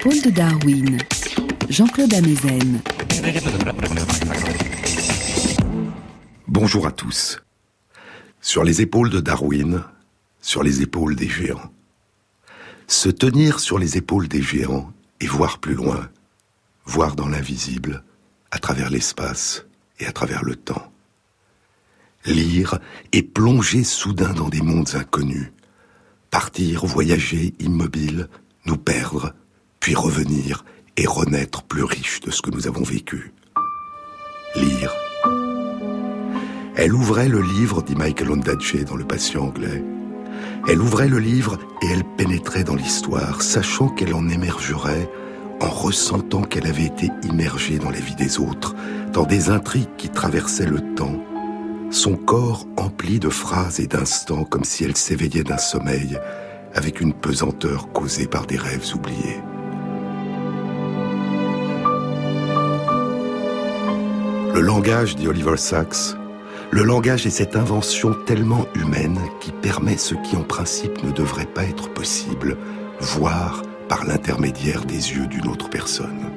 Épaules de Darwin, Jean-Claude Amezen. Bonjour à tous. Sur les épaules de Darwin, sur les épaules des géants. Se tenir sur les épaules des géants et voir plus loin, voir dans l'invisible, à travers l'espace et à travers le temps. Lire et plonger soudain dans des mondes inconnus. Partir, voyager, immobile, nous perdre, puis revenir et renaître plus riche de ce que nous avons vécu. Lire. Elle ouvrait le livre, dit Michael Ondaatje dans Le Patient anglais. Elle ouvrait le livre et elle pénétrait dans l'histoire, sachant qu'elle en émergerait, en ressentant qu'elle avait été immergée dans la vie des autres, dans des intrigues qui traversaient le temps, son corps empli de phrases et d'instants comme si elle s'éveillait d'un sommeil avec une pesanteur causée par des rêves oubliés. Le langage, dit Oliver Sacks, le langage est cette invention tellement humaine qui permet ce qui en principe ne devrait pas être possible, voir par l'intermédiaire des yeux d'une autre personne.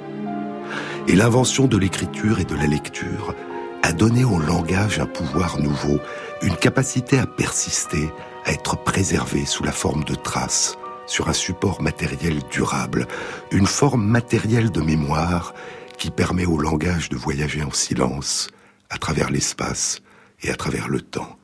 Et l'invention de l'écriture et de la lecture a donné au langage un pouvoir nouveau, une capacité à persister, à être préservé sous la forme de traces, sur un support matériel durable, une forme matérielle de mémoire qui permet au langage de voyager en silence, à travers l'espace et à travers le temps.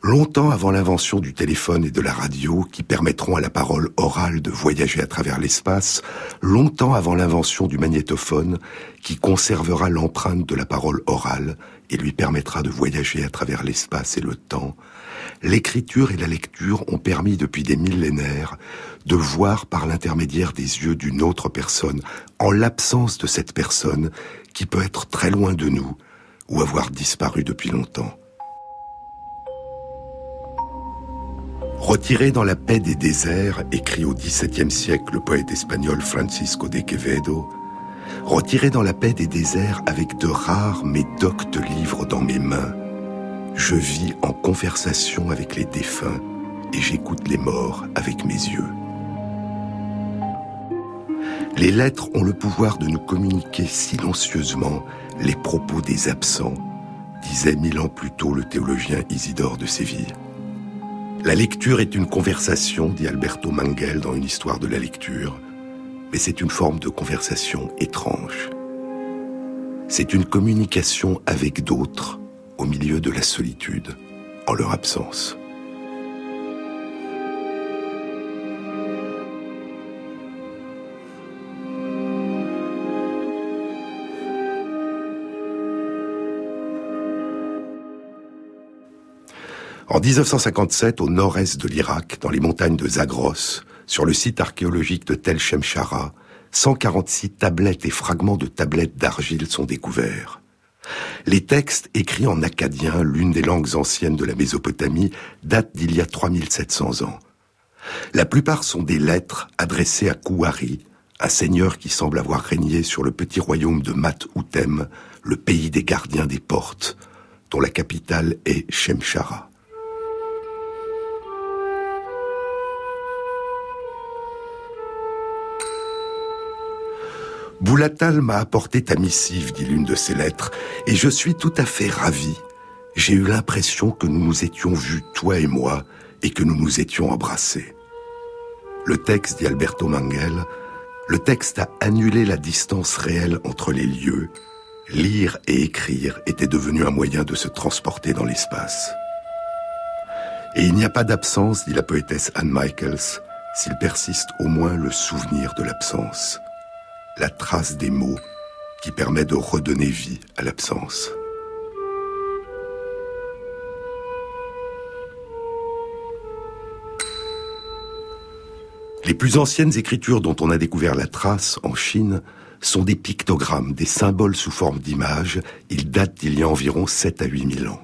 Longtemps avant l'invention du téléphone et de la radio qui permettront à la parole orale de voyager à travers l'espace, longtemps avant l'invention du magnétophone qui conservera l'empreinte de la parole orale et lui permettra de voyager à travers l'espace et le temps, l'écriture et la lecture ont permis depuis des millénaires de voir par l'intermédiaire des yeux d'une autre personne, en l'absence de cette personne qui peut être très loin de nous ou avoir disparu depuis longtemps. Retiré dans la paix des déserts, écrit au XVIIe siècle le poète espagnol Francisco de Quevedo, retiré dans la paix des déserts avec de rares mais doctes livres dans mes mains, je vis en conversation avec les défunts et j'écoute les morts avec mes yeux. Les lettres ont le pouvoir de nous communiquer silencieusement les propos des absents, disait mille ans plus tôt le théologien Isidore de Séville. La lecture est une conversation, dit Alberto Mangel dans une histoire de la lecture, mais c'est une forme de conversation étrange. C'est une communication avec d'autres au milieu de la solitude, en leur absence. En 1957, au nord-est de l'Irak, dans les montagnes de Zagros, sur le site archéologique de Tel Shemshara, 146 tablettes et fragments de tablettes d'argile sont découverts. Les textes écrits en acadien, l'une des langues anciennes de la Mésopotamie, datent d'il y a 3700 ans. La plupart sont des lettres adressées à Kouari, un seigneur qui semble avoir régné sur le petit royaume de Mat Outem, le pays des gardiens des portes, dont la capitale est Shemshara. Boulatal m'a apporté ta missive, dit l'une de ses lettres, et je suis tout à fait ravi. J'ai eu l'impression que nous nous étions vus, toi et moi, et que nous nous étions embrassés. Le texte, dit Alberto Mangel, le texte a annulé la distance réelle entre les lieux. Lire et écrire était devenu un moyen de se transporter dans l'espace. Et il n'y a pas d'absence, dit la poétesse Anne Michaels, s'il persiste au moins le souvenir de l'absence la trace des mots qui permet de redonner vie à l'absence. Les plus anciennes écritures dont on a découvert la trace en Chine sont des pictogrammes, des symboles sous forme d'images. Ils datent d'il y a environ 7 à 8 000 ans.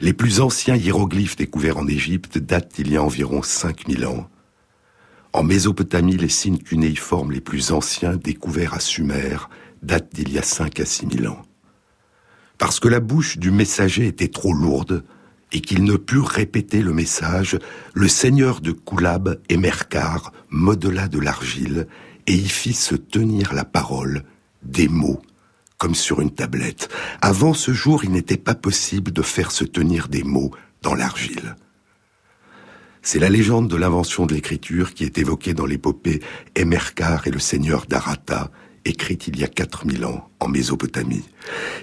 Les plus anciens hiéroglyphes découverts en Égypte datent d'il y a environ 5 000 ans. En Mésopotamie, les signes cunéiformes les plus anciens découverts à Sumer datent d'il y a 5 à 6 000 ans. Parce que la bouche du messager était trop lourde, et qu'ils ne purent répéter le message, le seigneur de Koulab et Merkar modela de l'argile et y fit se tenir la parole, des mots, comme sur une tablette. Avant ce jour, il n'était pas possible de faire se tenir des mots dans l'argile. C'est la légende de l'invention de l'écriture qui est évoquée dans l'épopée Emerkar et le seigneur d'Arata, écrite il y a 4000 ans en Mésopotamie.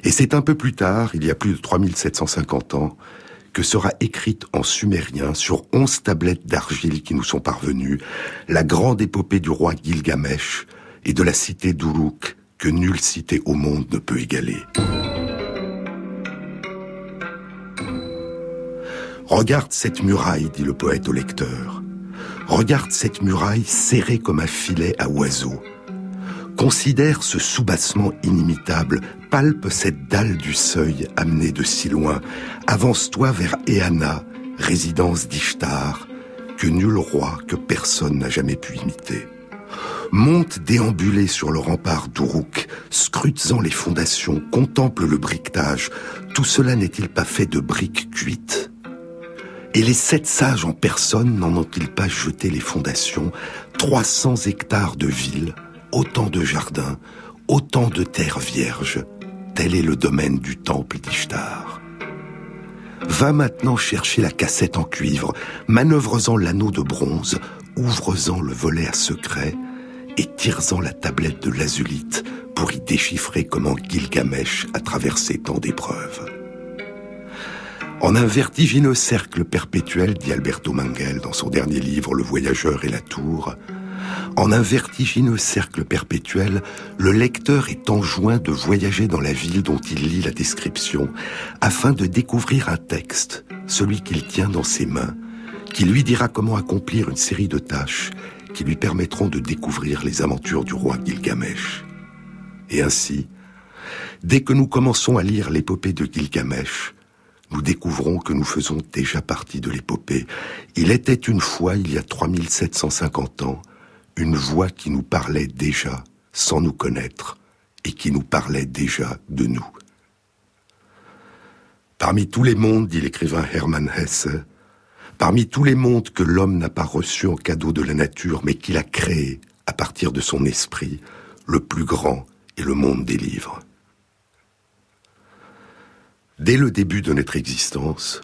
Et c'est un peu plus tard, il y a plus de 3750 ans, que sera écrite en sumérien sur onze tablettes d'argile qui nous sont parvenues la grande épopée du roi Gilgamesh et de la cité d'Uruk que nulle cité au monde ne peut égaler. Regarde cette muraille, dit le poète au lecteur. Regarde cette muraille serrée comme un filet à oiseaux. Considère ce soubassement inimitable, palpe cette dalle du seuil amenée de si loin, avance-toi vers Eana, résidence d'Ishtar, que nul roi, que personne n'a jamais pu imiter. Monte déambulé sur le rempart d'Uruk, scrutant les fondations, contemple le briquetage. Tout cela n'est-il pas fait de briques cuites? Et les sept sages en personne n'en ont-ils pas jeté les fondations? 300 hectares de villes, autant de jardins, autant de terres vierges. Tel est le domaine du temple d'Ishtar. Va maintenant chercher la cassette en cuivre, manœuvre-en l'anneau de bronze, ouvre-en le volet à secret et tire-en la tablette de l'azulite pour y déchiffrer comment Gilgamesh a traversé tant d'épreuves. En un vertigineux cercle perpétuel, dit Alberto Mangel dans son dernier livre Le voyageur et la tour, en un vertigineux cercle perpétuel, le lecteur est enjoint de voyager dans la ville dont il lit la description, afin de découvrir un texte, celui qu'il tient dans ses mains, qui lui dira comment accomplir une série de tâches qui lui permettront de découvrir les aventures du roi Gilgamesh. Et ainsi, dès que nous commençons à lire l'épopée de Gilgamesh, nous découvrons que nous faisons déjà partie de l'épopée. Il était une fois, il y a 3750 ans, une voix qui nous parlait déjà, sans nous connaître, et qui nous parlait déjà de nous. Parmi tous les mondes, dit l'écrivain Hermann Hesse, parmi tous les mondes que l'homme n'a pas reçus en cadeau de la nature, mais qu'il a créés à partir de son esprit, le plus grand est le monde des livres. Dès le début de notre existence,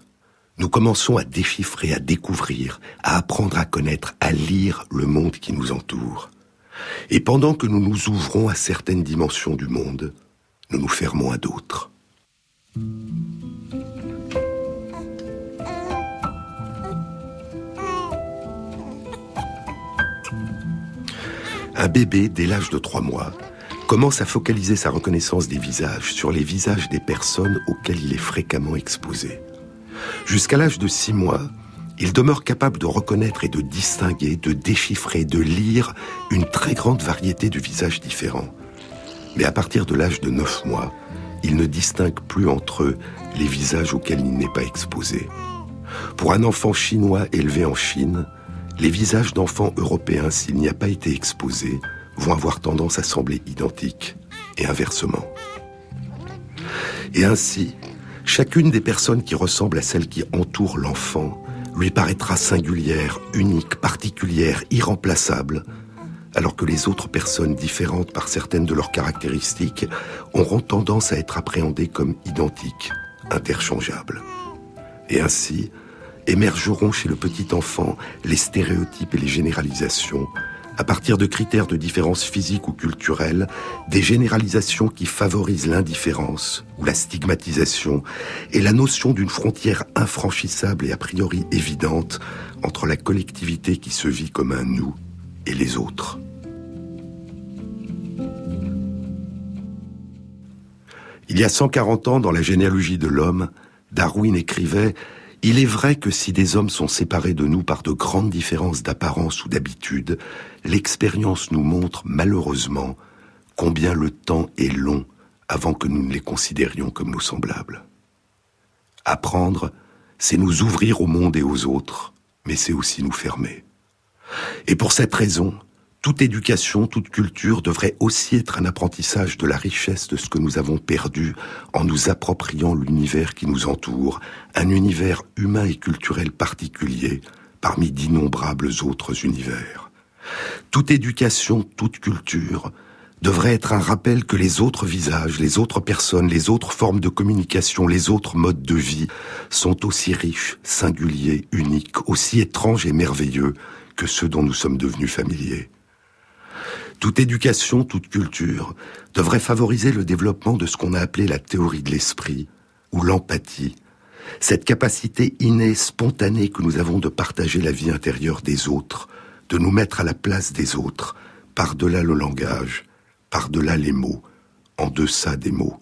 nous commençons à déchiffrer, à découvrir, à apprendre à connaître, à lire le monde qui nous entoure. Et pendant que nous nous ouvrons à certaines dimensions du monde, nous nous fermons à d'autres. Un bébé, dès l'âge de trois mois, commence à focaliser sa reconnaissance des visages sur les visages des personnes auxquelles il est fréquemment exposé. Jusqu'à l'âge de six mois, il demeure capable de reconnaître et de distinguer, de déchiffrer, de lire une très grande variété de visages différents. Mais à partir de l'âge de neuf mois, il ne distingue plus entre eux les visages auxquels il n'est pas exposé. Pour un enfant chinois élevé en Chine, les visages d'enfants européens, s'il n'y a pas été exposé, vont avoir tendance à sembler identiques, et inversement. Et ainsi, chacune des personnes qui ressemblent à celle qui entoure l'enfant lui paraîtra singulière, unique, particulière, irremplaçable, alors que les autres personnes différentes par certaines de leurs caractéristiques auront tendance à être appréhendées comme identiques, interchangeables. Et ainsi, émergeront chez le petit enfant les stéréotypes et les généralisations à partir de critères de différence physique ou culturelle, des généralisations qui favorisent l'indifférence ou la stigmatisation et la notion d'une frontière infranchissable et a priori évidente entre la collectivité qui se vit comme un nous et les autres. Il y a 140 ans, dans la généalogie de l'homme, Darwin écrivait il est vrai que si des hommes sont séparés de nous par de grandes différences d'apparence ou d'habitude, l'expérience nous montre malheureusement combien le temps est long avant que nous ne les considérions comme nos semblables. Apprendre, c'est nous ouvrir au monde et aux autres, mais c'est aussi nous fermer. Et pour cette raison, Toute éducation, toute culture devrait aussi être un apprentissage de la richesse de ce que nous avons perdu en nous appropriant l'univers qui nous entoure, un univers humain et culturel particulier parmi d'innombrables autres univers. Toute éducation, toute culture devrait être un rappel que les autres visages, les autres personnes, les autres formes de communication, les autres modes de vie sont aussi riches, singuliers, uniques, aussi étranges et merveilleux que ceux dont nous sommes devenus familiers. Toute éducation, toute culture devrait favoriser le développement de ce qu'on a appelé la théorie de l'esprit ou l'empathie, cette capacité innée, spontanée que nous avons de partager la vie intérieure des autres, de nous mettre à la place des autres, par-delà le langage, par-delà les mots, en deçà des mots.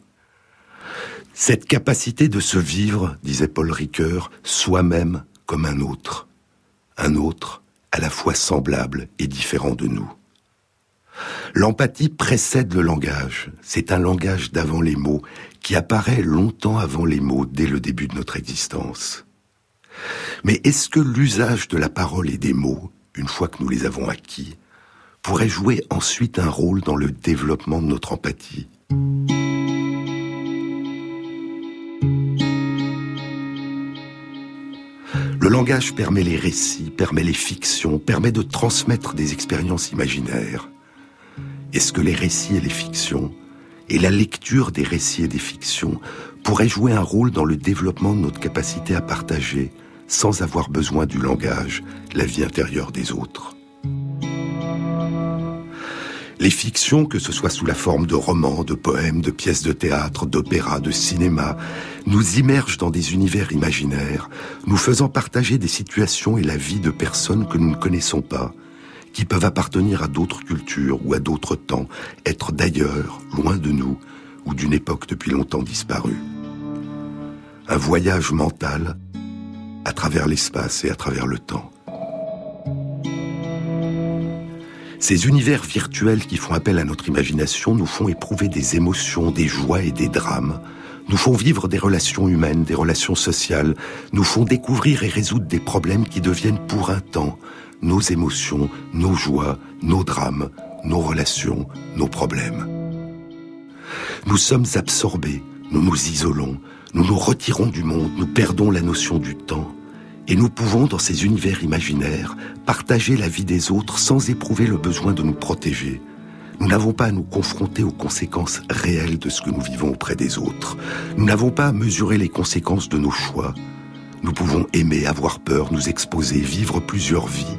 Cette capacité de se vivre, disait Paul Ricoeur, soi-même comme un autre, un autre à la fois semblable et différent de nous. L'empathie précède le langage. C'est un langage d'avant les mots qui apparaît longtemps avant les mots dès le début de notre existence. Mais est-ce que l'usage de la parole et des mots, une fois que nous les avons acquis, pourrait jouer ensuite un rôle dans le développement de notre empathie? Le langage permet les récits, permet les fictions, permet de transmettre des expériences imaginaires. Est-ce que les récits et les fictions, et la lecture des récits et des fictions, pourraient jouer un rôle dans le développement de notre capacité à partager, sans avoir besoin du langage, la vie intérieure des autres? Les fictions, que ce soit sous la forme de romans, de poèmes, de pièces de théâtre, d'opéra, de cinéma, nous immergent dans des univers imaginaires, nous faisant partager des situations et la vie de personnes que nous ne connaissons pas, qui peuvent appartenir à d'autres cultures ou à d'autres temps, être d'ailleurs, loin de nous, ou d'une époque depuis longtemps disparue. Un voyage mental à travers l'espace et à travers le temps. Ces univers virtuels qui font appel à notre imagination nous font éprouver des émotions, des joies et des drames, nous font vivre des relations humaines, des relations sociales, nous font découvrir et résoudre des problèmes qui deviennent pour un temps nos émotions, nos joies, nos drames, nos relations, nos problèmes. Nous sommes absorbés, nous nous isolons, nous nous retirons du monde, nous perdons la notion du temps, et nous pouvons, dans ces univers imaginaires, partager la vie des autres sans éprouver le besoin de nous protéger. Nous n'avons pas à nous confronter aux conséquences réelles de ce que nous vivons auprès des autres. Nous n'avons pas à mesurer les conséquences de nos choix. Nous pouvons aimer, avoir peur, nous exposer, vivre plusieurs vies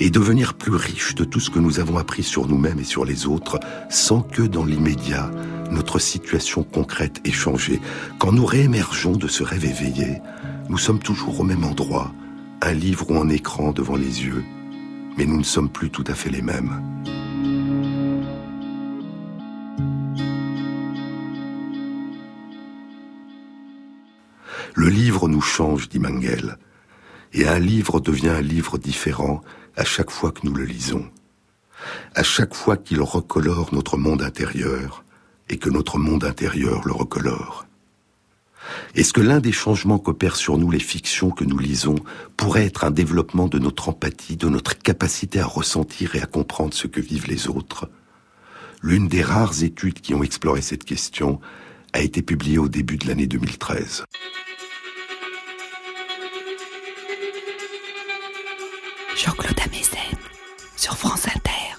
et devenir plus riches de tout ce que nous avons appris sur nous-mêmes et sur les autres sans que dans l'immédiat, notre situation concrète ait changé. Quand nous réémergeons de ce rêve éveillé, nous sommes toujours au même endroit, un livre ou un écran devant les yeux, mais nous ne sommes plus tout à fait les mêmes. Le livre nous change, dit Mangel, et un livre devient un livre différent à chaque fois que nous le lisons, à chaque fois qu'il recolore notre monde intérieur et que notre monde intérieur le recolore. Est-ce que l'un des changements qu'opèrent sur nous les fictions que nous lisons pourrait être un développement de notre empathie, de notre capacité à ressentir et à comprendre ce que vivent les autres? L'une des rares études qui ont exploré cette question a été publiée au début de l'année 2013. Jean-Claude Amezen sur France Inter.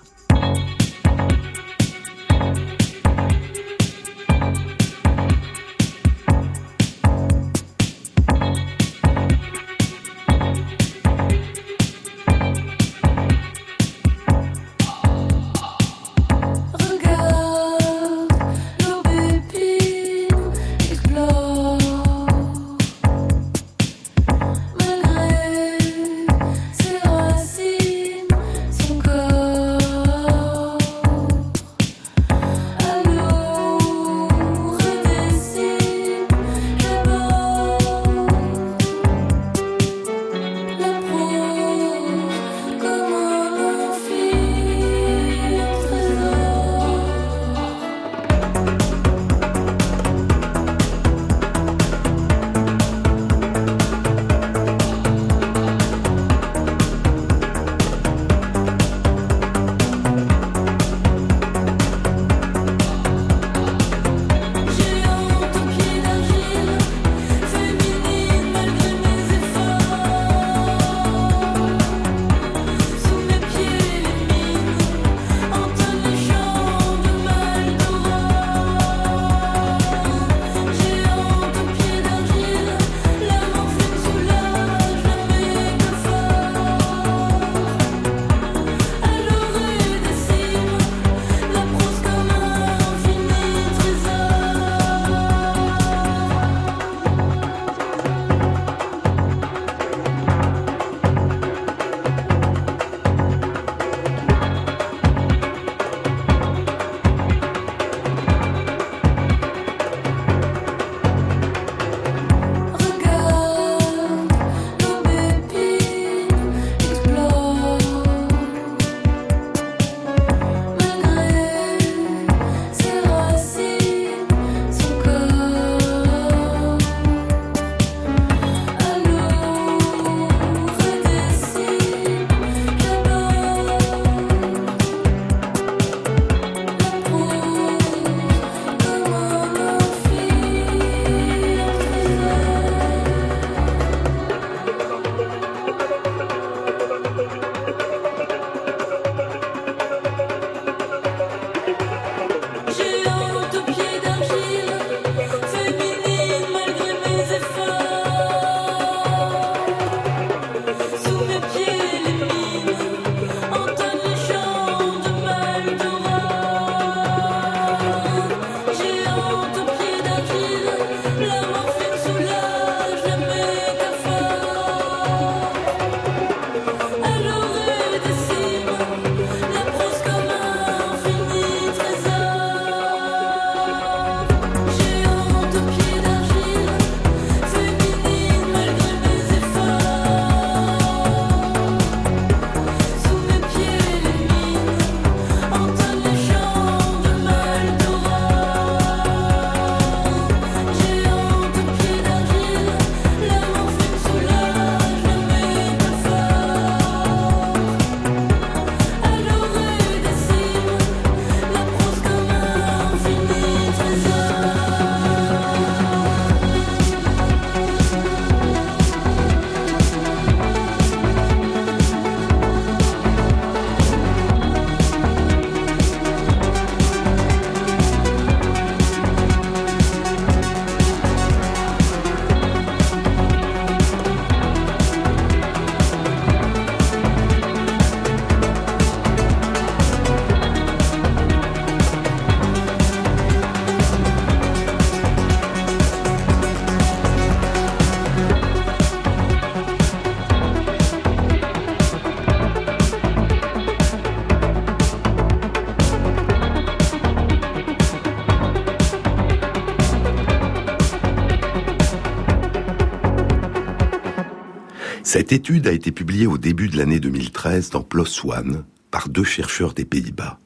Cette étude a été publiée au début de l'année 2013 dans PLOS ONE par deux chercheurs des Pays-Bas.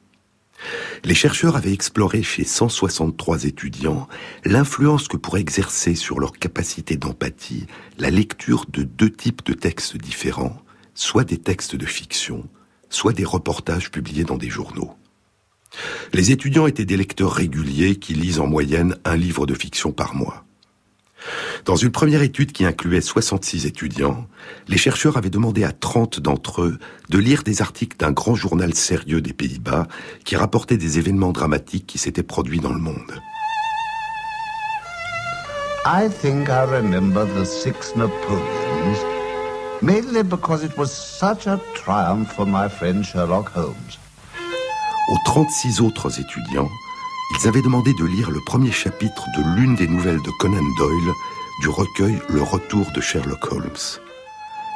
Les chercheurs avaient exploré chez 163 étudiants l'influence que pourrait exercer sur leur capacité d'empathie la lecture de deux types de textes différents, soit des textes de fiction, soit des reportages publiés dans des journaux. Les étudiants étaient des lecteurs réguliers qui lisent en moyenne un livre de fiction par mois. Dans une première étude qui incluait 66 étudiants, les chercheurs avaient demandé à 30 d'entre eux de lire des articles d'un grand journal sérieux des Pays-Bas qui rapportait des événements dramatiques qui s'étaient produits dans le monde. I think I remember the six Napoleons, mainly because it was such a triumph for my friend Sherlock Holmes. Aux 36 autres étudiants, ils avaient demandé de lire le premier chapitre de l'une des nouvelles de Conan Doyle du recueil Le Retour de Sherlock Holmes.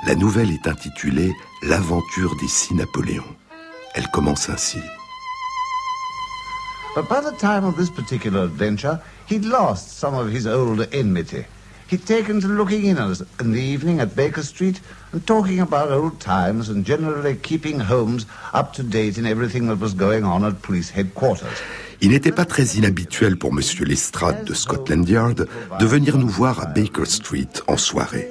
La nouvelle est intitulée L'aventure des six Napoléons. Elle commence ainsi. But by the time of this particular adventure, he'd lost some of his old enmity. He'd taken to looking in in the evening at Baker Street and talking about old times and generally keeping Holmes up to date in everything that was going on at police headquarters. Il n'était pas très inhabituel pour M. Lestrade de Scotland Yard de venir nous voir à Baker Street en soirée.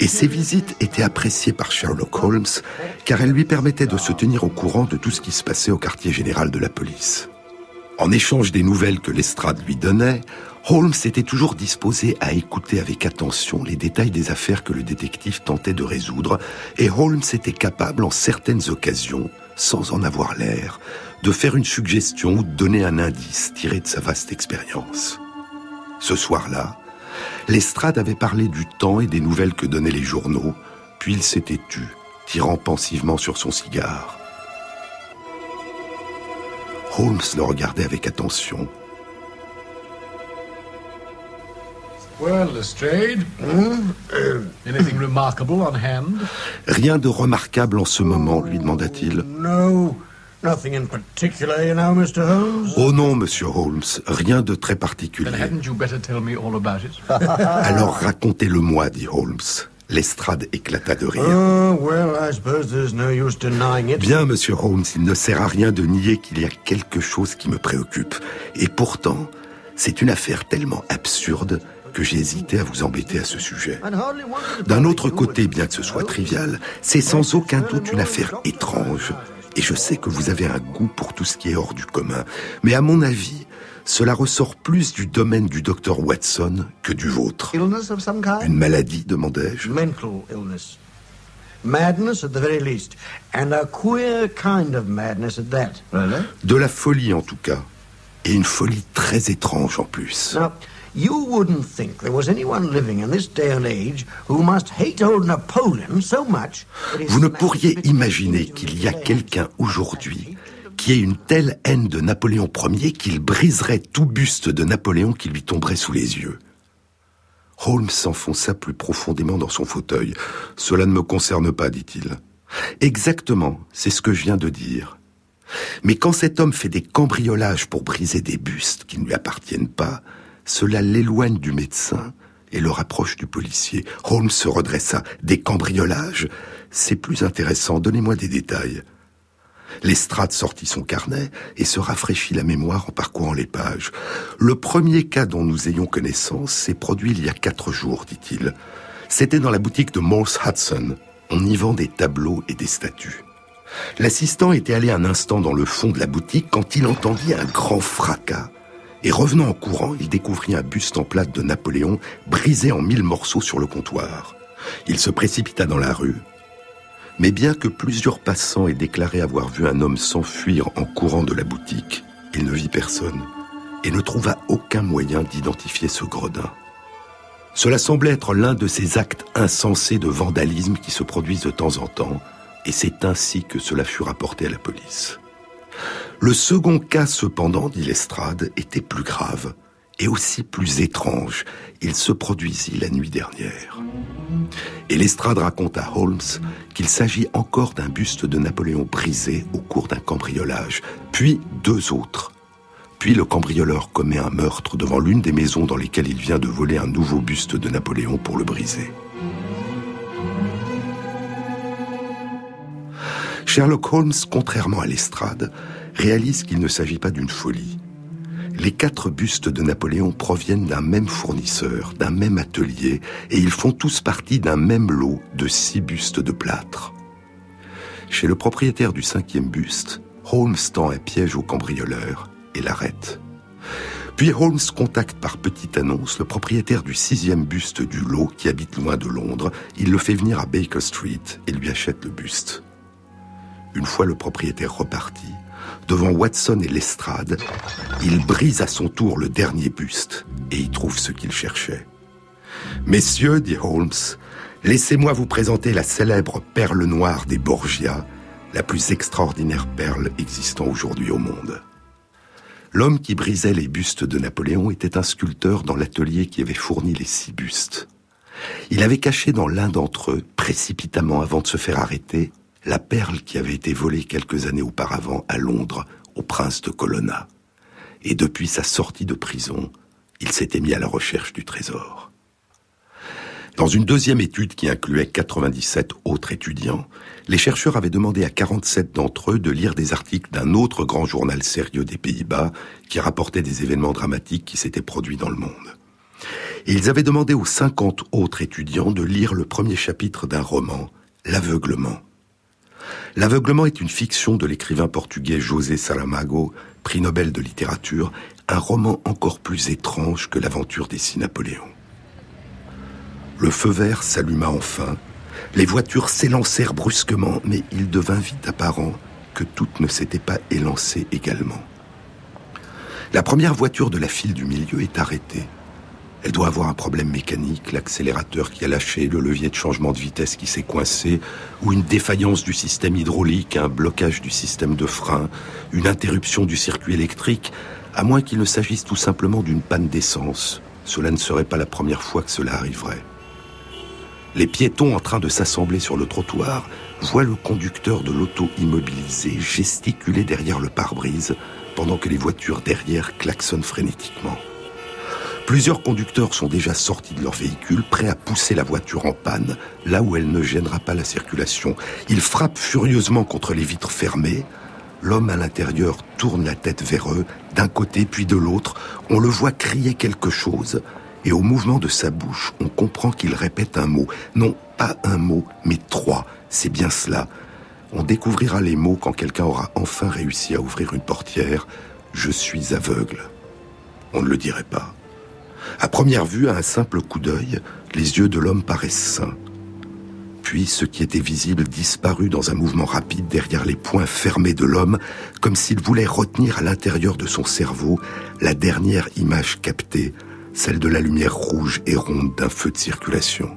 Et ces visites étaient appréciées par Sherlock Holmes car elles lui permettaient de se tenir au courant de tout ce qui se passait au quartier général de la police. En échange des nouvelles que Lestrade lui donnait, Holmes était toujours disposé à écouter avec attention les détails des affaires que le détective tentait de résoudre, et Holmes était capable en certaines occasions, sans en avoir l'air, de faire une suggestion ou de donner un indice tiré de sa vaste expérience. Ce soir-là, Lestrade avait parlé du temps et des nouvelles que donnaient les journaux, puis il s'était tu, tirant pensivement sur son cigare. Holmes le regardait avec attention. Well, Lestrade, anything remarkable on hand? Rien de remarquable en ce moment, lui demanda-t-il. No, nothing in particular, you know, Mr. Holmes? Oh non, monsieur Holmes, rien de très Then particulier. hadn't you better tell me all about it? Alors racontez-le-moi, dit Holmes. Lestrade éclata de rire. Oh, well, I suppose there's no use denying it. Bien, monsieur Holmes, il ne sert à rien de nier qu'il y a quelque chose qui me préoccupe. Et pourtant, c'est une affaire tellement absurde que j'ai hésité à vous embêter à ce sujet. D'un autre côté, bien que ce soit trivial, c'est sans aucun doute une affaire étrange. Et je sais que vous avez un goût pour tout ce qui est hors du commun. Mais à mon avis, cela ressort plus du domaine du docteur Watson que du vôtre. Illness of some kind? Une maladie, demandai-je. Mental illness. Madness at the very least. And a queer kind of madness at that. Really? De la folie en tout cas. Et une folie très étrange en plus. You wouldn't think there was anyone living in this day and age who must hate old Napoleon so much. Vous ne pourriez imaginer qu'il y a quelqu'un aujourd'hui qui ait une telle haine de Napoléon Ier qu'il briserait tout buste de Napoléon qui lui tomberait sous les yeux. Holmes s'enfonça plus profondément dans son fauteuil. Cela ne me concerne pas, dit-il. Exactement, c'est ce que je viens de dire. Mais quand cet homme fait des cambriolages pour briser des bustes qui ne lui appartiennent pas, cela l'éloigne du médecin et le rapproche du policier. Holmes se redressa. Des cambriolages C'est plus intéressant, donnez-moi des détails. Lestrade sortit son carnet et se rafraîchit la mémoire en parcourant les pages. Le premier cas dont nous ayons connaissance s'est produit il y a quatre jours, dit-il. C'était dans la boutique de Morse Hudson. On y vend des tableaux et des statues. L'assistant était allé un instant dans le fond de la boutique quand il entendit un grand fracas. Et revenant en courant, il découvrit un buste en plate de Napoléon brisé en mille morceaux sur le comptoir. Il se précipita dans la rue. Mais bien que plusieurs passants aient déclaré avoir vu un homme s'enfuir en courant de la boutique, il ne vit personne et ne trouva aucun moyen d'identifier ce gredin. Cela semblait être l'un de ces actes insensés de vandalisme qui se produisent de temps en temps, et c'est ainsi que cela fut rapporté à la police. Le second cas, cependant, dit Lestrade, était plus grave et aussi plus étrange. Il se produisit la nuit dernière. Et Lestrade raconte à Holmes qu'il s'agit encore d'un buste de Napoléon brisé au cours d'un cambriolage, puis deux autres. Puis le cambrioleur commet un meurtre devant l'une des maisons dans lesquelles il vient de voler un nouveau buste de Napoléon pour le briser. Sherlock Holmes, contrairement à l'estrade, réalise qu'il ne s'agit pas d'une folie. Les quatre bustes de Napoléon proviennent d'un même fournisseur, d'un même atelier, et ils font tous partie d'un même lot de six bustes de plâtre. Chez le propriétaire du cinquième buste, Holmes tend un piège au cambrioleur et l'arrête. Puis Holmes contacte par petite annonce le propriétaire du sixième buste du lot qui habite loin de Londres. Il le fait venir à Baker Street et lui achète le buste. Une fois le propriétaire reparti, devant Watson et Lestrade, il brise à son tour le dernier buste et y trouve ce qu'il cherchait. Messieurs, dit Holmes, laissez-moi vous présenter la célèbre perle noire des Borgia, la plus extraordinaire perle existant aujourd'hui au monde. L'homme qui brisait les bustes de Napoléon était un sculpteur dans l'atelier qui avait fourni les six bustes. Il avait caché dans l'un d'entre eux, précipitamment avant de se faire arrêter, la perle qui avait été volée quelques années auparavant à Londres au prince de Colonna. Et depuis sa sortie de prison, il s'était mis à la recherche du trésor. Dans une deuxième étude qui incluait 97 autres étudiants, les chercheurs avaient demandé à 47 d'entre eux de lire des articles d'un autre grand journal sérieux des Pays-Bas qui rapportait des événements dramatiques qui s'étaient produits dans le monde. Ils avaient demandé aux 50 autres étudiants de lire le premier chapitre d'un roman, L'aveuglement, L'aveuglement est une fiction de l'écrivain portugais José Saramago, prix Nobel de littérature, un roman encore plus étrange que l'aventure des six Napoléons. Le feu vert s'alluma enfin, les voitures s'élancèrent brusquement, mais il devint vite apparent que toutes ne s'étaient pas élancées également. La première voiture de la file du milieu est arrêtée. Elle doit avoir un problème mécanique, l'accélérateur qui a lâché, le levier de changement de vitesse qui s'est coincé, ou une défaillance du système hydraulique, un blocage du système de frein, une interruption du circuit électrique, à moins qu'il ne s'agisse tout simplement d'une panne d'essence. Cela ne serait pas la première fois que cela arriverait. Les piétons en train de s'assembler sur le trottoir voient le conducteur de l'auto immobilisé gesticuler derrière le pare-brise pendant que les voitures derrière klaxonnent frénétiquement. Plusieurs conducteurs sont déjà sortis de leur véhicule, prêts à pousser la voiture en panne, là où elle ne gênera pas la circulation. Ils frappent furieusement contre les vitres fermées. L'homme à l'intérieur tourne la tête vers eux, d'un côté puis de l'autre. On le voit crier quelque chose. Et au mouvement de sa bouche, on comprend qu'il répète un mot. Non, pas un mot, mais trois. C'est bien cela. On découvrira les mots quand quelqu'un aura enfin réussi à ouvrir une portière. Je suis aveugle. On ne le dirait pas. À première vue, à un simple coup d'œil, les yeux de l'homme paraissent sains. Puis ce qui était visible disparut dans un mouvement rapide derrière les poings fermés de l'homme, comme s'il voulait retenir à l'intérieur de son cerveau la dernière image captée, celle de la lumière rouge et ronde d'un feu de circulation.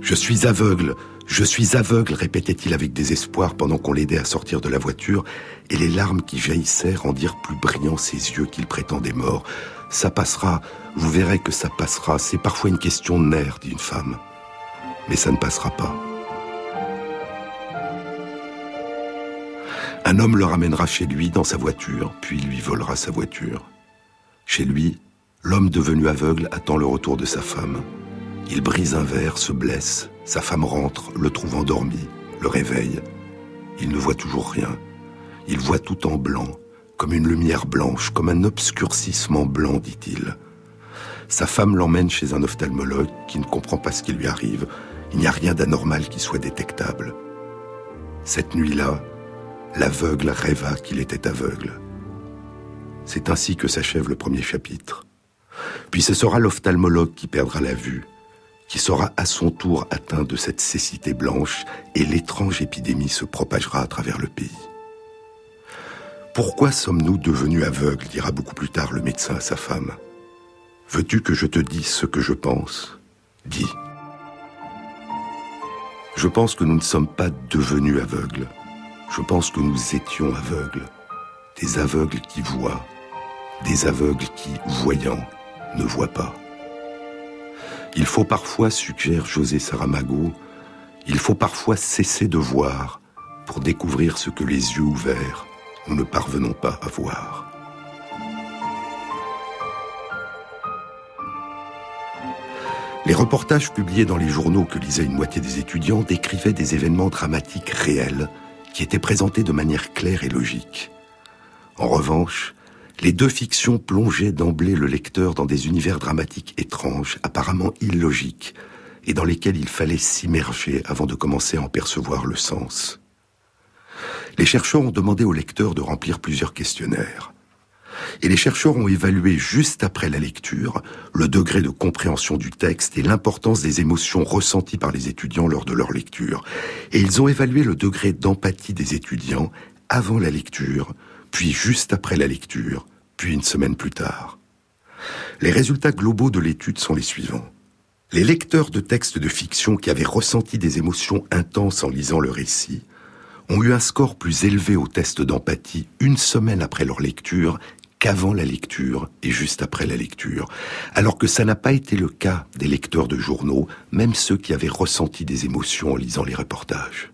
Je suis aveugle, je suis aveugle, répétait-il avec désespoir pendant qu'on l'aidait à sortir de la voiture, et les larmes qui jaillissaient rendirent plus brillants ses yeux qu'il prétendait morts. Ça passera, vous verrez que ça passera. C'est parfois une question de nerfs, dit une femme. Mais ça ne passera pas. Un homme le ramènera chez lui dans sa voiture, puis lui volera sa voiture. Chez lui, l'homme devenu aveugle attend le retour de sa femme. Il brise un verre, se blesse, sa femme rentre, le trouve endormi, le réveille. Il ne voit toujours rien. Il voit tout en blanc, comme une lumière blanche, comme un obscurcissement blanc, dit-il. Sa femme l'emmène chez un ophtalmologue qui ne comprend pas ce qui lui arrive. Il n'y a rien d'anormal qui soit détectable. Cette nuit-là, l'aveugle rêva qu'il était aveugle. C'est ainsi que s'achève le premier chapitre. Puis ce sera l'ophtalmologue qui perdra la vue, qui sera à son tour atteint de cette cécité blanche, et l'étrange épidémie se propagera à travers le pays. Pourquoi sommes-nous devenus aveugles dira beaucoup plus tard le médecin à sa femme. Veux-tu que je te dise ce que je pense? Dis. Je pense que nous ne sommes pas devenus aveugles. Je pense que nous étions aveugles. Des aveugles qui voient. Des aveugles qui, voyant, ne voient pas. Il faut parfois, suggère José Saramago, il faut parfois cesser de voir pour découvrir ce que les yeux ouverts nous ne parvenons pas à voir. Les reportages publiés dans les journaux que lisaient une moitié des étudiants décrivaient des événements dramatiques réels qui étaient présentés de manière claire et logique. En revanche, les deux fictions plongeaient d'emblée le lecteur dans des univers dramatiques étranges, apparemment illogiques, et dans lesquels il fallait s'immerger avant de commencer à en percevoir le sens. Les chercheurs ont demandé au lecteur de remplir plusieurs questionnaires. Et les chercheurs ont évalué juste après la lecture le degré de compréhension du texte et l'importance des émotions ressenties par les étudiants lors de leur lecture. Et ils ont évalué le degré d'empathie des étudiants avant la lecture, puis juste après la lecture, puis une semaine plus tard. Les résultats globaux de l'étude sont les suivants. Les lecteurs de textes de fiction qui avaient ressenti des émotions intenses en lisant le récit ont eu un score plus élevé au test d'empathie une semaine après leur lecture qu'avant la lecture et juste après la lecture, alors que ça n'a pas été le cas des lecteurs de journaux, même ceux qui avaient ressenti des émotions en lisant les reportages.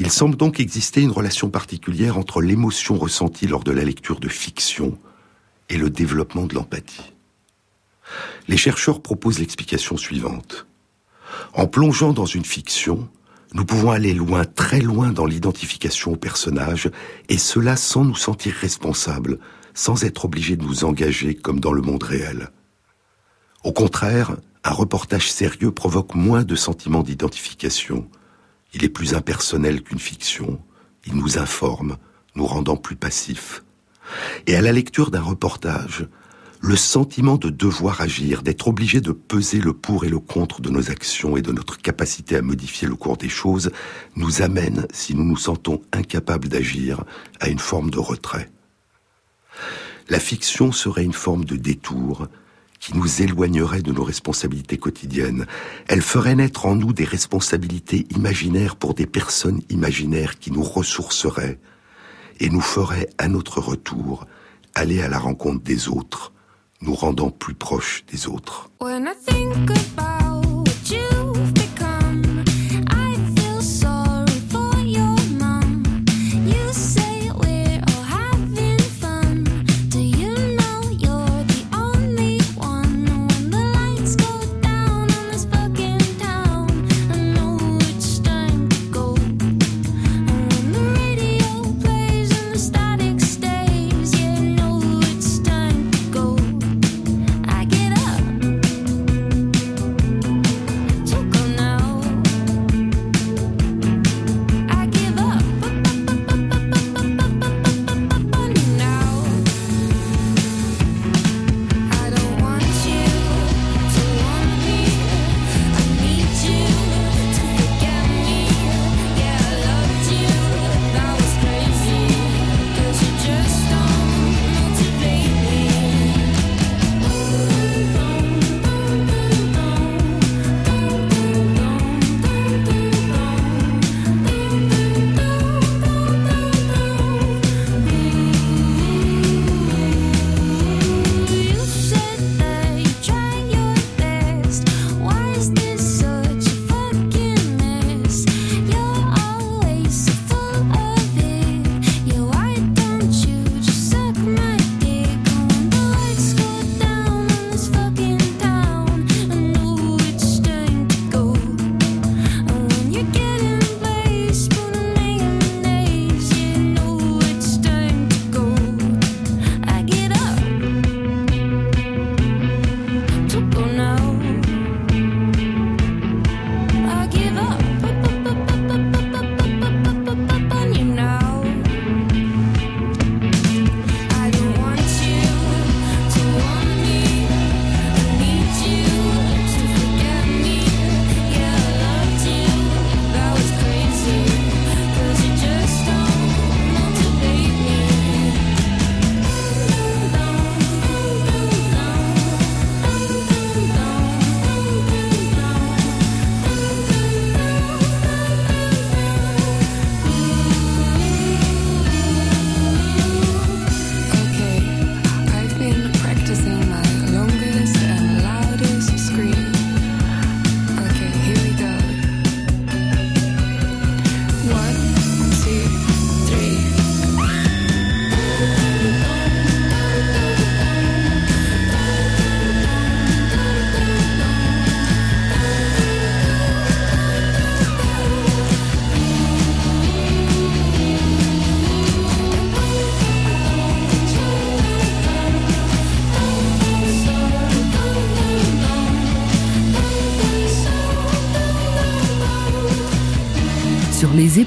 Il semble donc exister une relation particulière entre l'émotion ressentie lors de la lecture de fiction et le développement de l'empathie. Les chercheurs proposent l'explication suivante. En plongeant dans une fiction, nous pouvons aller loin, très loin dans l'identification au personnage, et cela sans nous sentir responsables sans être obligé de nous engager comme dans le monde réel. Au contraire, un reportage sérieux provoque moins de sentiments d'identification. Il est plus impersonnel qu'une fiction. Il nous informe, nous rendant plus passifs. Et à la lecture d'un reportage, le sentiment de devoir agir, d'être obligé de peser le pour et le contre de nos actions et de notre capacité à modifier le cours des choses, nous amène, si nous nous sentons incapables d'agir, à une forme de retrait la fiction serait une forme de détour qui nous éloignerait de nos responsabilités quotidiennes. Elle ferait naître en nous des responsabilités imaginaires pour des personnes imaginaires qui nous ressourceraient et nous feraient à notre retour aller à la rencontre des autres, nous rendant plus proches des autres.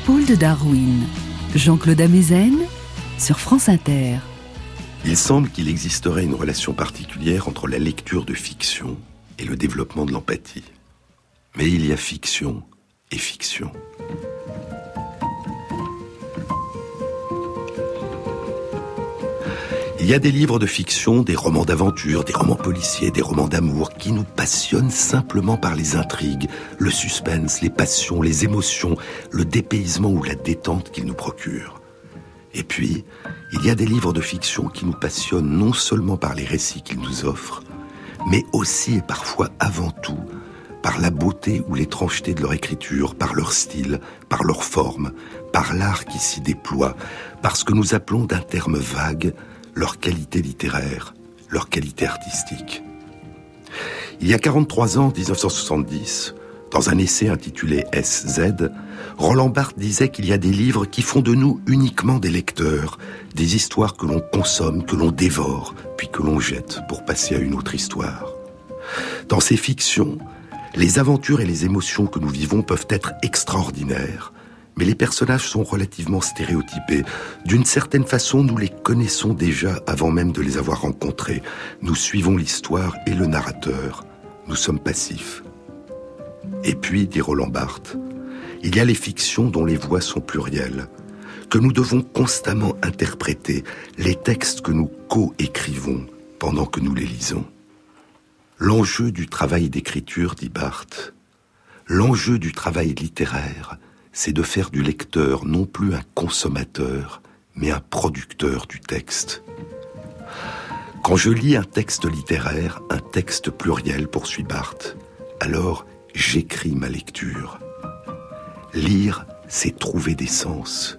Épaules de Darwin. Jean-Claude Amezen sur France Inter. Il semble qu'il existerait une relation particulière entre la lecture de fiction et le développement de l'empathie. Mais il y a fiction et fiction. Y a des livres de fiction, des romans d'aventure, des romans policiers, des romans d'amour qui nous passionnent simplement par les intrigues, le suspense, les passions, les émotions, le dépaysement ou la détente qu'ils nous procurent. Et puis, il y a des livres de fiction qui nous passionnent non seulement par les récits qu'ils nous offrent, mais aussi et parfois avant tout par la beauté ou l'étrangeté de leur écriture, par leur style, par leur forme, par l'art qui s'y déploie, par ce que nous appelons d'un terme vague leur qualité littéraire, leur qualité artistique. Il y a 43 ans, 1970, dans un essai intitulé SZ, Roland Barthes disait qu'il y a des livres qui font de nous uniquement des lecteurs, des histoires que l'on consomme, que l'on dévore, puis que l'on jette pour passer à une autre histoire. Dans ces fictions, les aventures et les émotions que nous vivons peuvent être extraordinaires, mais les personnages sont relativement stéréotypés. D'une certaine façon, nous les connaissons déjà avant même de les avoir rencontrés. Nous suivons l'histoire et le narrateur. Nous sommes passifs. Et puis, dit Roland Barthes, il y a les fictions dont les voix sont plurielles, que nous devons constamment interpréter, les textes que nous co-écrivons pendant que nous les lisons. L'enjeu du travail d'écriture, dit Barthes, l'enjeu du travail littéraire, c'est de faire du lecteur non plus un consommateur, mais un producteur du texte. Quand je lis un texte littéraire, un texte pluriel, poursuit Barthes, alors j'écris ma lecture. Lire, c'est trouver des sens.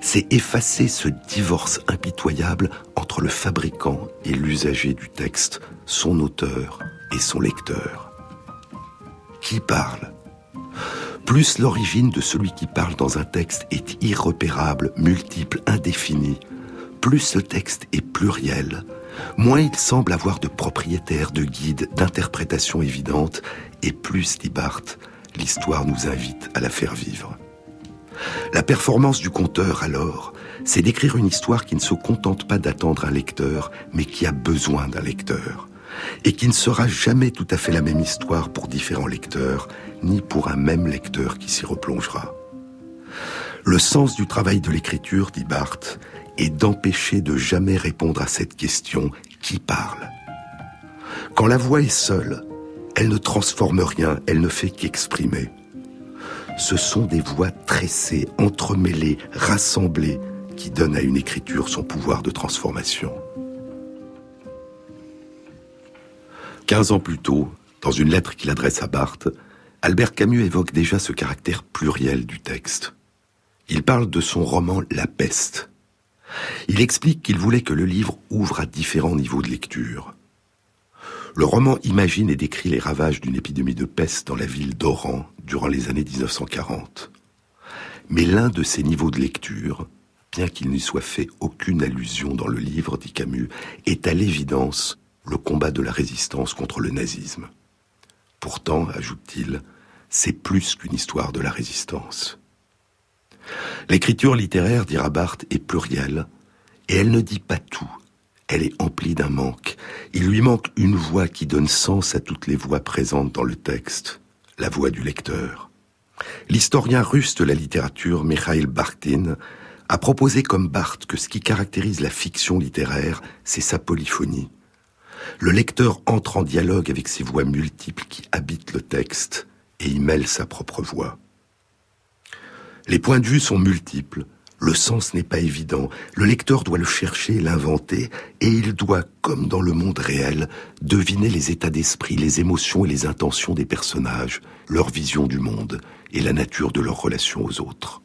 C'est effacer ce divorce impitoyable entre le fabricant et l'usager du texte, son auteur et son lecteur. Qui parle? Plus l'origine de celui qui parle dans un texte est irrepérable, multiple, indéfinie, plus ce texte est pluriel, moins il semble avoir de propriétaires, de guides, d'interprétations évidentes, et plus, dit Barthes, l'histoire nous invite à la faire vivre. La performance du conteur, alors, c'est d'écrire une histoire qui ne se contente pas d'attendre un lecteur, mais qui a besoin d'un lecteur et qui ne sera jamais tout à fait la même histoire pour différents lecteurs, ni pour un même lecteur qui s'y replongera. Le sens du travail de l'écriture, dit Barthes, est d'empêcher de jamais répondre à cette question qui parle? Quand la voix est seule, elle ne transforme rien, elle ne fait qu'exprimer. Ce sont des voix tressées, entremêlées, rassemblées, qui donnent à une écriture son pouvoir de transformation. Quinze ans plus tôt, dans une lettre qu'il adresse à Barthes, Albert Camus évoque déjà ce caractère pluriel du texte. Il parle de son roman La peste. Il explique qu'il voulait que le livre ouvre à différents niveaux de lecture. Le roman imagine et décrit les ravages d'une épidémie de peste dans la ville d'Oran durant les années 1940. Mais l'un de ces niveaux de lecture, bien qu'il n'y soit fait aucune allusion dans le livre, dit Camus, est à l'évidence le combat de la résistance contre le nazisme. Pourtant, ajoute-t-il, c'est plus qu'une histoire de la résistance. L'écriture littéraire, dira Barthes, est plurielle, et elle ne dit pas tout. Elle est emplie d'un manque. Il lui manque une voix qui donne sens à toutes les voix présentes dans le texte, la voix du lecteur. L'historien russe de la littérature, Mikhail Bakhtin, a proposé comme Barthes que ce qui caractérise la fiction littéraire, c'est sa polyphonie. Le lecteur entre en dialogue avec ces voix multiples qui habitent le texte et y mêle sa propre voix. Les points de vue sont multiples, le sens n'est pas évident, le lecteur doit le chercher, l'inventer, et il doit, comme dans le monde réel, deviner les états d'esprit, les émotions et les intentions des personnages, leur vision du monde et la nature de leur relation aux autres.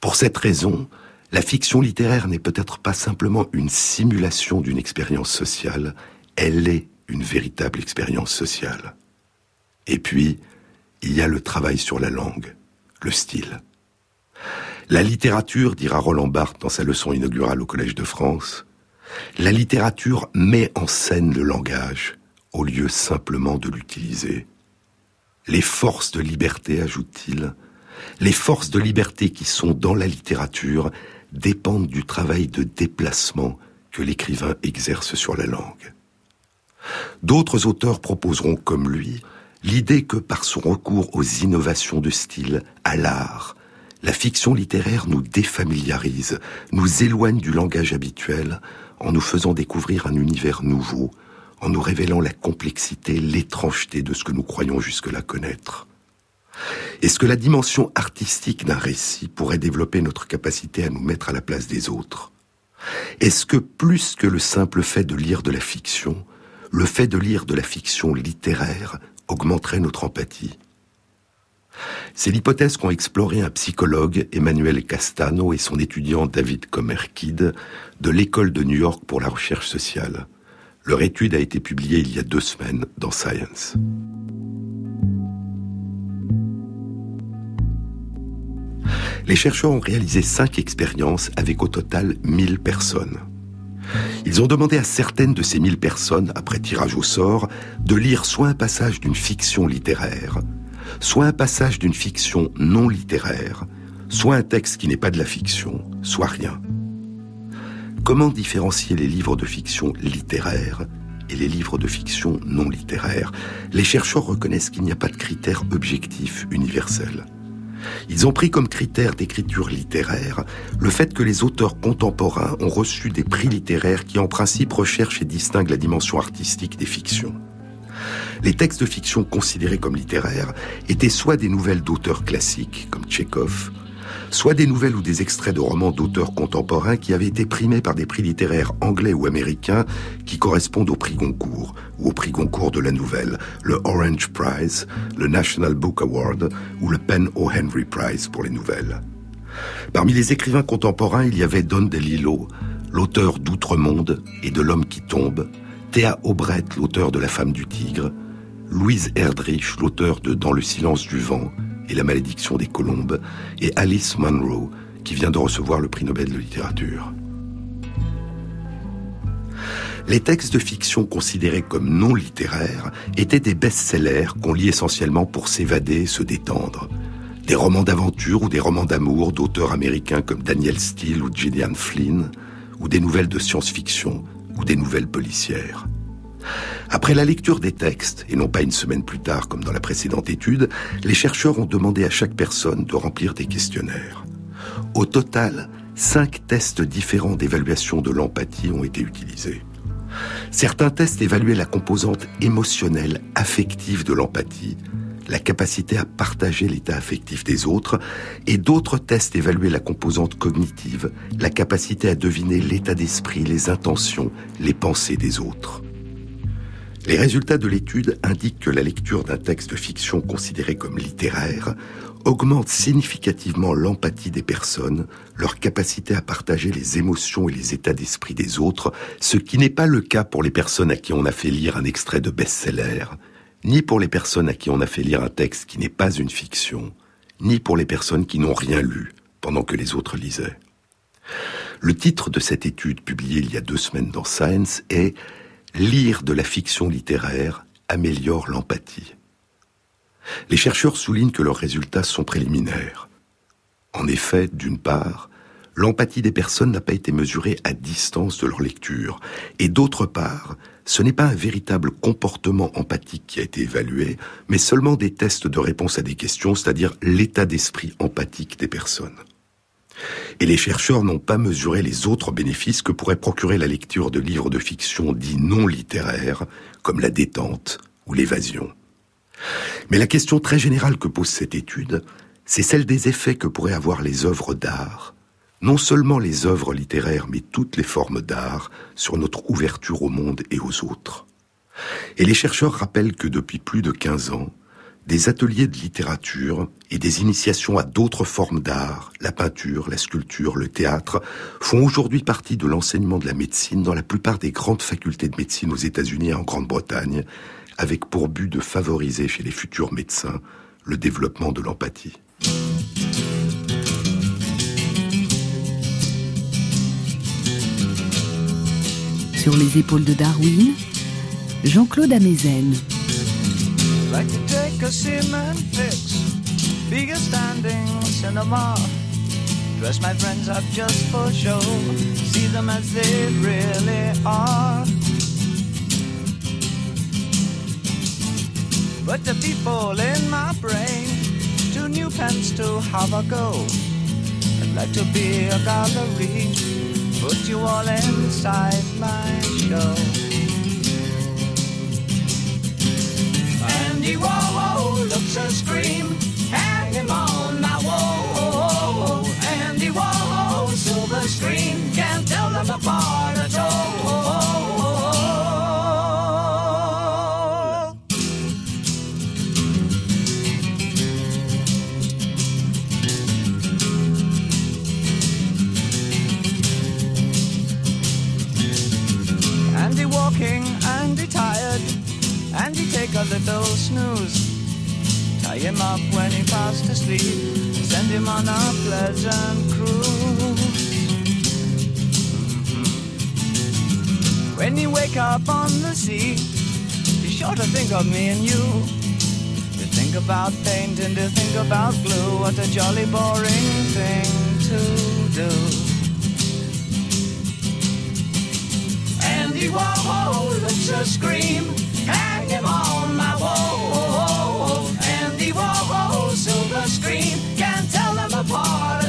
Pour cette raison, la fiction littéraire n'est peut-être pas simplement une simulation d'une expérience sociale, elle est une véritable expérience sociale. Et puis, il y a le travail sur la langue, le style. La littérature, dira Roland Barthes dans sa leçon inaugurale au Collège de France, la littérature met en scène le langage au lieu simplement de l'utiliser. Les forces de liberté, ajoute-t-il, Les forces de liberté qui sont dans la littérature dépendent du travail de déplacement que l'écrivain exerce sur la langue. D'autres auteurs proposeront comme lui l'idée que par son recours aux innovations de style, à l'art, la fiction littéraire nous défamiliarise, nous éloigne du langage habituel en nous faisant découvrir un univers nouveau, en nous révélant la complexité, l'étrangeté de ce que nous croyons jusque-là connaître. Est-ce que la dimension artistique d'un récit pourrait développer notre capacité à nous mettre à la place des autres? Est-ce que plus que le simple fait de lire de la fiction, le fait de lire de la fiction littéraire augmenterait notre empathie c'est l'hypothèse qu'ont exploré un psychologue, Emmanuel Castano, et son étudiant David Comerkid, de l'école de New York pour la recherche sociale. Leur étude a été publiée il y a deux semaines dans Science. Les chercheurs ont réalisé cinq expériences avec au total 1000 personnes. Ils ont demandé à certaines de ces 1000 personnes, après tirage au sort, de lire soit un passage d'une fiction littéraire, soit un passage d'une fiction non littéraire, soit un texte qui n'est pas de la fiction, soit rien. Comment différencier les livres de fiction littéraires et les livres de fiction non littéraires Les chercheurs reconnaissent qu'il n'y a pas de critères objectifs universels. Ils ont pris comme critère d'écriture littéraire le fait que les auteurs contemporains ont reçu des prix littéraires qui en principe recherchent et distinguent la dimension artistique des fictions. Les textes de fiction considérés comme littéraires étaient soit des nouvelles d'auteurs classiques, comme Tchekhov, soit des nouvelles ou des extraits de romans d'auteurs contemporains qui avaient été primés par des prix littéraires anglais ou américains qui correspondent au prix Goncourt ou au prix Goncourt de la nouvelle, le Orange Prize, le National Book Award ou le Pen O. Henry Prize pour les nouvelles. Parmi les écrivains contemporains, il y avait Don DeLillo, l'auteur d'Outre-monde et de L'homme qui tombe, Théa Aubret, l'auteur de La femme du tigre, Louise Erdrich, l'auteur de Dans le silence du vent et La malédiction des colombes, et Alice Munro, qui vient de recevoir le prix Nobel de littérature. Les textes de fiction considérés comme non littéraires étaient des best-sellers qu'on lit essentiellement pour s'évader et se détendre. Des romans d'aventure ou des romans d'amour d'auteurs américains comme Daniel Steele ou Gillian Flynn, ou des nouvelles de science-fiction ou des nouvelles policières. Après la lecture des textes, et non pas une semaine plus tard comme dans la précédente étude, les chercheurs ont demandé à chaque personne de remplir des questionnaires. Au total, cinq tests différents d'évaluation de l'empathie ont été utilisés. Certains tests évaluaient la composante émotionnelle, affective de l'empathie, la capacité à partager l'état affectif des autres, et d'autres tests évaluaient la composante cognitive, la capacité à deviner l'état d'esprit, les intentions, les pensées des autres. Les résultats de l'étude indiquent que la lecture d'un texte de fiction considéré comme littéraire augmente significativement l'empathie des personnes, leur capacité à partager les émotions et les états d'esprit des autres, ce qui n'est pas le cas pour les personnes à qui on a fait lire un extrait de best-seller, ni pour les personnes à qui on a fait lire un texte qui n'est pas une fiction, ni pour les personnes qui n'ont rien lu pendant que les autres lisaient. Le titre de cette étude publiée il y a deux semaines dans Science est Lire de la fiction littéraire améliore l'empathie. Les chercheurs soulignent que leurs résultats sont préliminaires. En effet, d'une part, l'empathie des personnes n'a pas été mesurée à distance de leur lecture, et d'autre part, ce n'est pas un véritable comportement empathique qui a été évalué, mais seulement des tests de réponse à des questions, c'est-à-dire l'état d'esprit empathique des personnes. Et les chercheurs n'ont pas mesuré les autres bénéfices que pourrait procurer la lecture de livres de fiction dits non littéraires, comme la détente ou l'évasion. Mais la question très générale que pose cette étude, c'est celle des effets que pourraient avoir les œuvres d'art non seulement les œuvres littéraires, mais toutes les formes d'art sur notre ouverture au monde et aux autres. Et les chercheurs rappellent que depuis plus de 15 ans, des ateliers de littérature et des initiations à d'autres formes d'art, la peinture, la sculpture, le théâtre, font aujourd'hui partie de l'enseignement de la médecine dans la plupart des grandes facultés de médecine aux États-Unis et en Grande-Bretagne, avec pour but de favoriser chez les futurs médecins le développement de l'empathie. Sur les épaules de Darwin, Jean-Claude Amezen. See you standing cinema. Dress my friends up just for show. See them as they really are. But the people in my brain, two new pens to have a go. I'd like to be a gallery, put you all inside my show. Andy Warhol looks a scream, hang him on my wall. Andy Warhol, silver screen, can't tell them apart at all. A little snooze. Tie him up when he fast asleep, send him on a pleasant cruise. Mhm. When you wake up on the sea, be sure to think of me and you. To think about paint and to think about glue, what a jolly boring thing to do. Andy Warhol looks a scream, hang him on dream can tell them apart.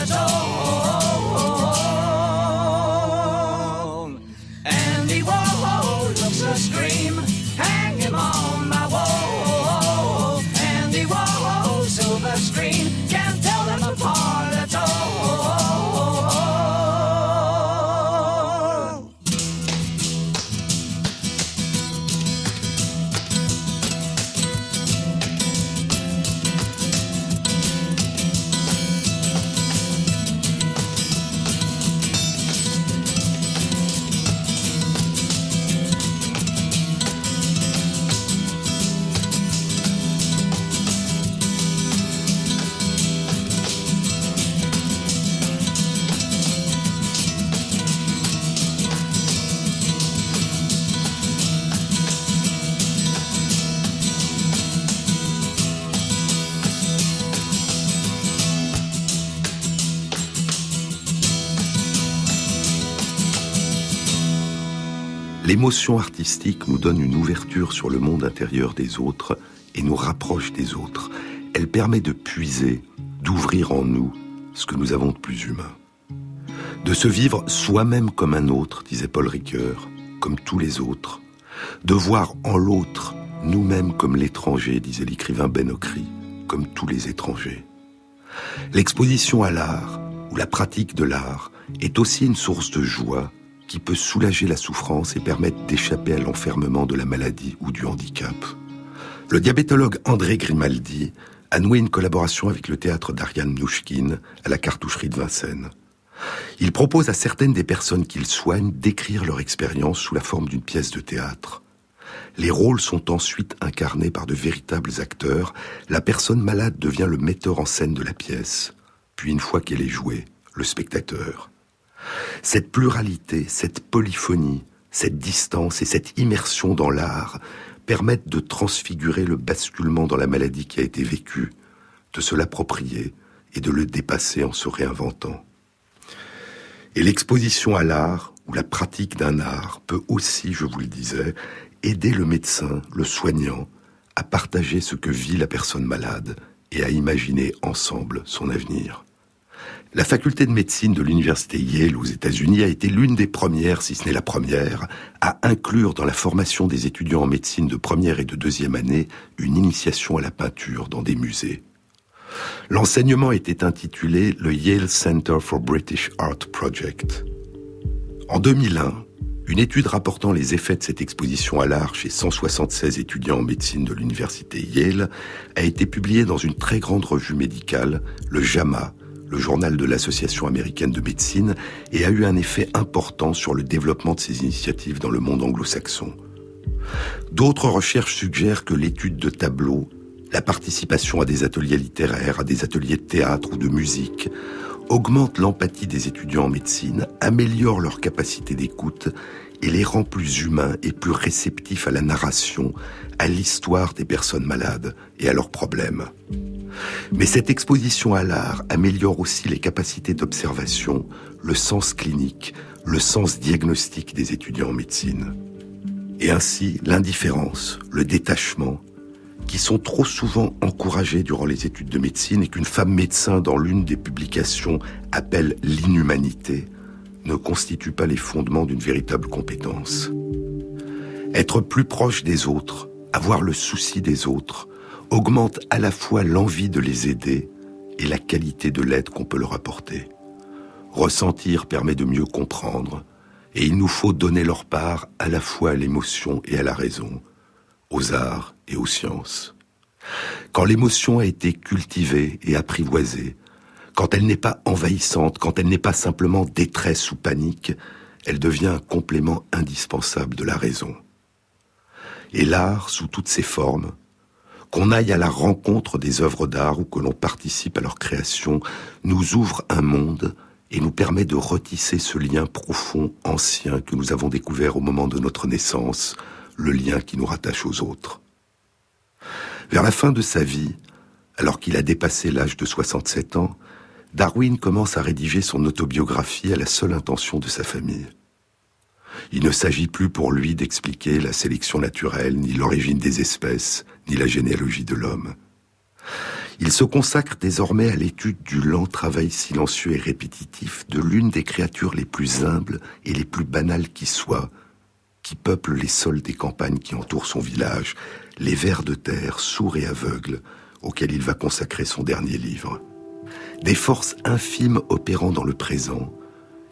L'émotion artistique nous donne une ouverture sur le monde intérieur des autres et nous rapproche des autres. Elle permet de puiser, d'ouvrir en nous ce que nous avons de plus humain. De se vivre soi-même comme un autre, disait Paul Ricoeur, comme tous les autres. De voir en l'autre nous-mêmes comme l'étranger, disait l'écrivain Ben Okri, comme tous les étrangers. L'exposition à l'art, ou la pratique de l'art, est aussi une source de joie qui peut soulager la souffrance et permettre d'échapper à l'enfermement de la maladie ou du handicap. Le diabétologue André Grimaldi a noué une collaboration avec le théâtre d'Ariane Mnouchkine à la cartoucherie de Vincennes. Il propose à certaines des personnes qu'il soigne d'écrire leur expérience sous la forme d'une pièce de théâtre. Les rôles sont ensuite incarnés par de véritables acteurs. La personne malade devient le metteur en scène de la pièce. Puis une fois qu'elle est jouée, le spectateur. Cette pluralité, cette polyphonie, cette distance et cette immersion dans l'art permettent de transfigurer le basculement dans la maladie qui a été vécue, de se l'approprier et de le dépasser en se réinventant. Et l'exposition à l'art, ou la pratique d'un art, peut aussi, je vous le disais, aider le médecin, le soignant, à partager ce que vit la personne malade et à imaginer ensemble son avenir. La faculté de médecine de l'université Yale aux États-Unis a été l'une des premières, si ce n'est la première, à inclure dans la formation des étudiants en médecine de première et de deuxième année une initiation à la peinture dans des musées. L'enseignement était intitulé le Yale Center for British Art Project. En 2001, une étude rapportant les effets de cette exposition à l'art chez 176 étudiants en médecine de l'université Yale a été publiée dans une très grande revue médicale, le JAMA, le journal de l'Association américaine de médecine, et a eu un effet important sur le développement de ces initiatives dans le monde anglo-saxon. D'autres recherches suggèrent que l'étude de tableaux, la participation à des ateliers littéraires, à des ateliers de théâtre ou de musique, augmente l'empathie des étudiants en médecine, améliore leur capacité d'écoute et les rend plus humains et plus réceptifs à la narration, à l'histoire des personnes malades et à leurs problèmes. Mais cette exposition à l'art améliore aussi les capacités d'observation, le sens clinique, le sens diagnostique des étudiants en médecine. Et ainsi, l'indifférence, le détachement, qui sont trop souvent encouragés durant les études de médecine et qu'une femme médecin dans l'une des publications appelle l'inhumanité, ne constituent pas les fondements d'une véritable compétence. Être plus proche des autres, avoir le souci des autres, augmente à la fois l'envie de les aider et la qualité de l'aide qu'on peut leur apporter. Ressentir permet de mieux comprendre, et il nous faut donner leur part à la fois à l'émotion et à la raison, aux arts et aux sciences. Quand l'émotion a été cultivée et apprivoisée, quand elle n'est pas envahissante, quand elle n'est pas simplement détresse ou panique, elle devient un complément indispensable de la raison. Et l'art, sous toutes ses formes, qu'on aille à la rencontre des œuvres d'art ou que l'on participe à leur création, nous ouvre un monde et nous permet de retisser ce lien profond, ancien que nous avons découvert au moment de notre naissance, le lien qui nous rattache aux autres. Vers la fin de sa vie, alors qu'il a dépassé l'âge de 67 ans, Darwin commence à rédiger son autobiographie à la seule intention de sa famille. Il ne s'agit plus pour lui d'expliquer la sélection naturelle, ni l'origine des espèces, ni la généalogie de l'homme. Il se consacre désormais à l'étude du lent travail silencieux et répétitif de l'une des créatures les plus humbles et les plus banales qui soient, qui peuplent les sols des campagnes qui entourent son village, les vers de terre sourds et aveugles auxquels il va consacrer son dernier livre. Des forces infimes opérant dans le présent,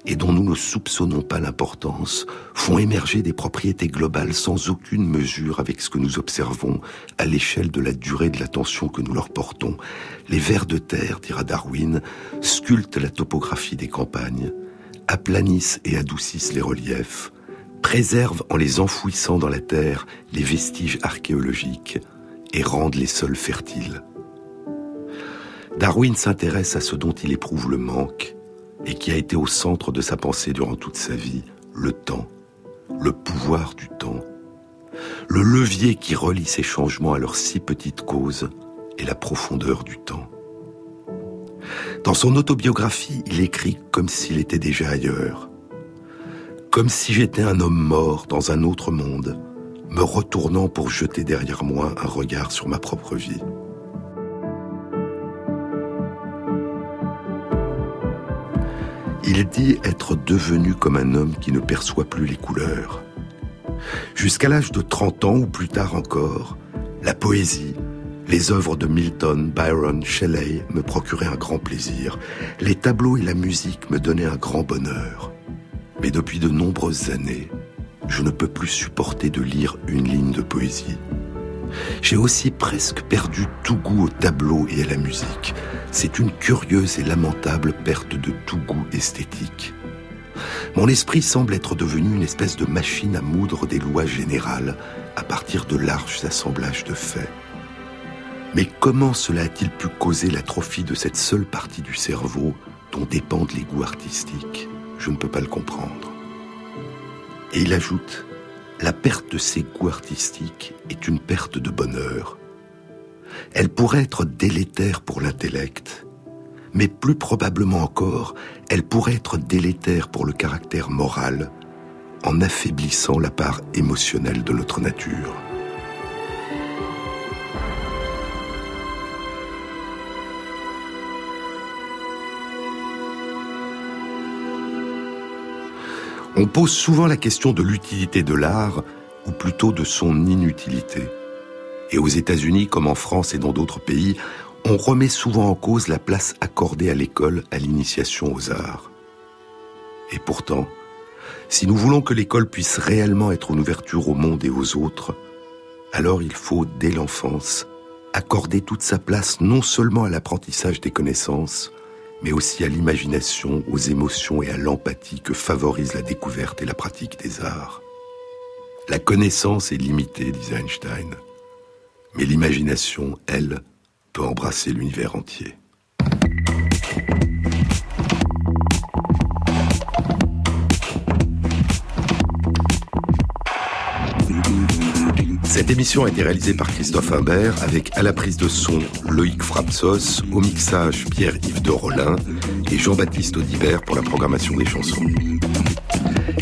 et dont nous ne soupçonnons pas l'importance, font émerger des propriétés globales sans aucune mesure avec ce que nous observons à l'échelle de la durée de l'attention que nous leur portons. Les vers de terre, dira Darwin, sculptent la topographie des campagnes, aplanissent et adoucissent les reliefs, préservent en les enfouissant dans la terre les vestiges archéologiques et rendent les sols fertiles. Darwin s'intéresse à ce dont il éprouve le manque et qui a été au centre de sa pensée durant toute sa vie, le temps, le pouvoir du temps, le levier qui relie ces changements à leurs si petites causes et la profondeur du temps. Dans son autobiographie, il écrit comme s'il était déjà ailleurs, comme si j'étais un homme mort dans un autre monde, me retournant pour jeter derrière moi un regard sur ma propre vie. Il dit être devenu comme un homme qui ne perçoit plus les couleurs. Jusqu'à l'âge de 30 ans ou plus tard encore, la poésie, les œuvres de Milton, Byron, Shelley me procuraient un grand plaisir. Les tableaux et la musique me donnaient un grand bonheur. Mais depuis de nombreuses années, je ne peux plus supporter de lire une ligne de poésie. J'ai aussi presque perdu tout goût au tableau et à la musique. C'est une curieuse et lamentable perte de tout goût esthétique. Mon esprit semble être devenu une espèce de machine à moudre des lois générales à partir de larges assemblages de faits. Mais comment cela a-t-il pu causer l'atrophie de cette seule partie du cerveau dont dépendent les goûts artistiques? Je ne peux pas le comprendre. Et il ajoute la perte de ses goûts artistiques est une perte de bonheur. Elle pourrait être délétère pour l'intellect, mais plus probablement encore, elle pourrait être délétère pour le caractère moral en affaiblissant la part émotionnelle de notre nature. On pose souvent la question de l'utilité de l'art, ou plutôt de son inutilité. Et aux États-Unis, comme en France et dans d'autres pays, on remet souvent en cause la place accordée à l'école à l'initiation aux arts. Et pourtant, si nous voulons que l'école puisse réellement être une ouverture au monde et aux autres, alors il faut, dès l'enfance, accorder toute sa place non seulement à l'apprentissage des connaissances, mais aussi à l'imagination, aux émotions et à l'empathie que favorise la découverte et la pratique des arts. La connaissance est limitée, disait Einstein, mais l'imagination, elle, peut embrasser l'univers entier. Cette émission a été réalisée par Christophe Imbert avec à la prise de son Loïc Frapsos, au mixage Pierre-Yves de Rollin et Jean-Baptiste Audibert pour la programmation des chansons.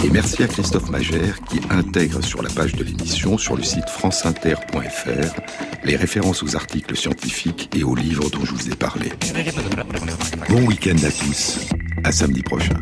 Et merci à Christophe Magère qui intègre sur la page de l'émission sur le site franceinter.fr les références aux articles scientifiques et aux livres dont je vous ai parlé. Bon week-end à tous. À samedi prochain.